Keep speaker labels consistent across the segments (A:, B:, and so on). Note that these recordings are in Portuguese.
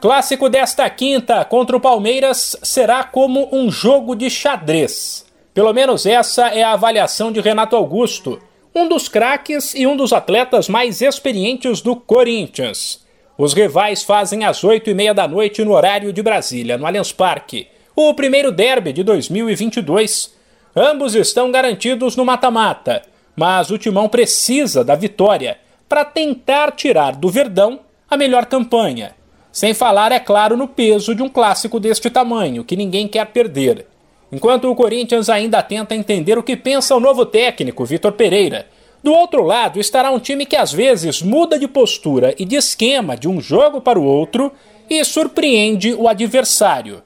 A: Clássico desta quinta contra o Palmeiras será como um jogo de xadrez. Pelo menos essa é a avaliação de Renato Augusto, um dos craques e um dos atletas mais experientes do Corinthians. Os rivais fazem às oito e meia da noite no horário de Brasília, no Allianz Parque, o primeiro derby de 2022. Ambos estão garantidos no mata-mata, mas o Timão precisa da vitória para tentar tirar do Verdão a melhor campanha sem falar, é claro, no peso de um clássico deste tamanho, que ninguém quer perder. Enquanto o Corinthians ainda tenta entender o que pensa o novo técnico, Vitor Pereira. Do outro lado estará um time que às vezes muda de postura e de esquema de um jogo para o outro e surpreende o adversário.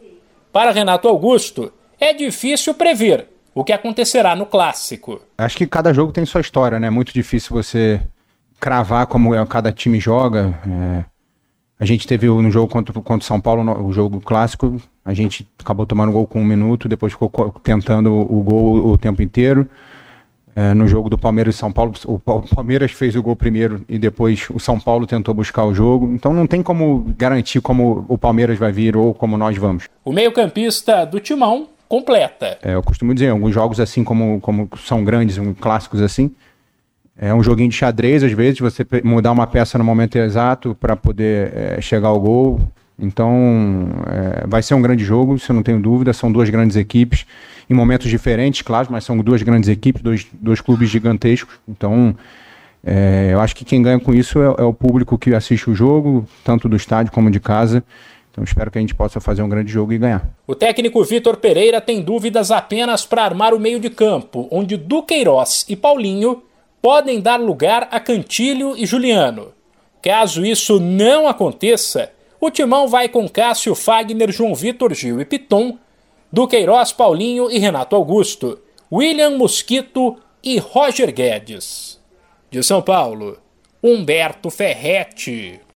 A: Para Renato Augusto, é difícil prever o que acontecerá no clássico.
B: Acho que cada jogo tem sua história, né? É muito difícil você cravar como é, cada time joga. É a gente teve no jogo contra, contra o São Paulo, o jogo clássico, a gente acabou tomando gol com um minuto, depois ficou tentando o gol o tempo inteiro. É, no jogo do Palmeiras e São Paulo, o Palmeiras fez o gol primeiro e depois o São Paulo tentou buscar o jogo. Então não tem como garantir como o Palmeiras vai vir ou como nós vamos.
A: O meio-campista do Timão completa.
B: É, eu costumo dizer, alguns jogos assim como, como são grandes, um, clássicos assim, é um joguinho de xadrez, às vezes, você mudar uma peça no momento exato para poder é, chegar ao gol. Então, é, vai ser um grande jogo, se eu não tenho dúvida. São duas grandes equipes, em momentos diferentes, claro, mas são duas grandes equipes, dois, dois clubes gigantescos. Então, é, eu acho que quem ganha com isso é, é, o público que assiste o jogo, tanto do estádio como de casa. Então, espero que a gente possa fazer um grande jogo e ganhar.
A: O técnico Vitor Pereira tem dúvidas apenas para armar o meio de campo, onde Duqueiroz e Paulinho podem dar lugar a Cantilho e Juliano. Caso isso não aconteça, o timão vai com Cássio Fagner, João Vitor Gil e Piton, Duqueiroz Paulinho e Renato Augusto, William Mosquito e Roger Guedes. De São Paulo, Humberto Ferretti.